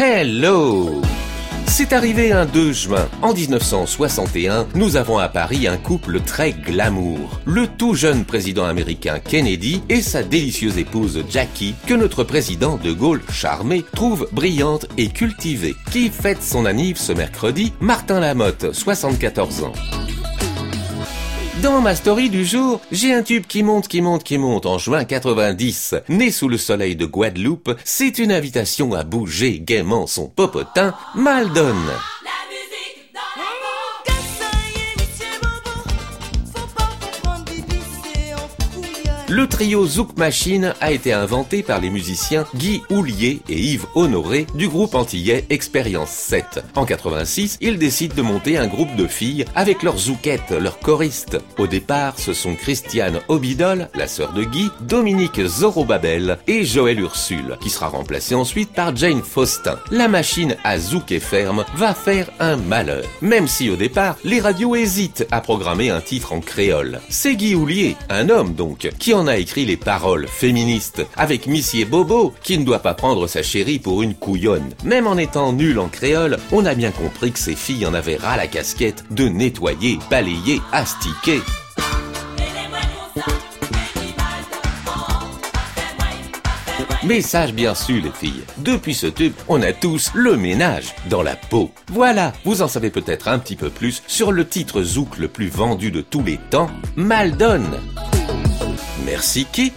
Hello c'est arrivé un 2 juin. En 1961, nous avons à Paris un couple très glamour. Le tout jeune président américain Kennedy et sa délicieuse épouse Jackie, que notre président de Gaulle, charmé, trouve brillante et cultivée. Qui fête son anniv ce mercredi? Martin Lamotte, 74 ans. Dans ma story du jour, j'ai un tube qui monte, qui monte, qui monte en juin 90. Né sous le soleil de Guadeloupe, c'est une invitation à bouger gaiement son popotin, Maldon. Le trio Zouk Machine a été inventé par les musiciens Guy Houlier et Yves Honoré du groupe antillais Expérience 7. En 86, ils décident de monter un groupe de filles avec leurs zoukettes, leurs choristes. Au départ, ce sont Christiane Obidol, la sœur de Guy, Dominique Zorobabel et Joël Ursule, qui sera remplacée ensuite par Jane Faustin. La machine à zouk et ferme va faire un malheur. Même si au départ, les radios hésitent à programmer un titre en créole. C'est Guy Houlier, un homme donc, qui a écrit les paroles féministes, avec Missier Bobo, qui ne doit pas prendre sa chérie pour une couillonne. Même en étant nul en créole, on a bien compris que ces filles en avaient ras la casquette de nettoyer, balayer, astiquer. Message bien sûr les filles, depuis ce tube, on a tous le ménage dans la peau. Voilà, vous en savez peut-être un petit peu plus sur le titre zouk le plus vendu de tous les temps, Maldon. Merci qui?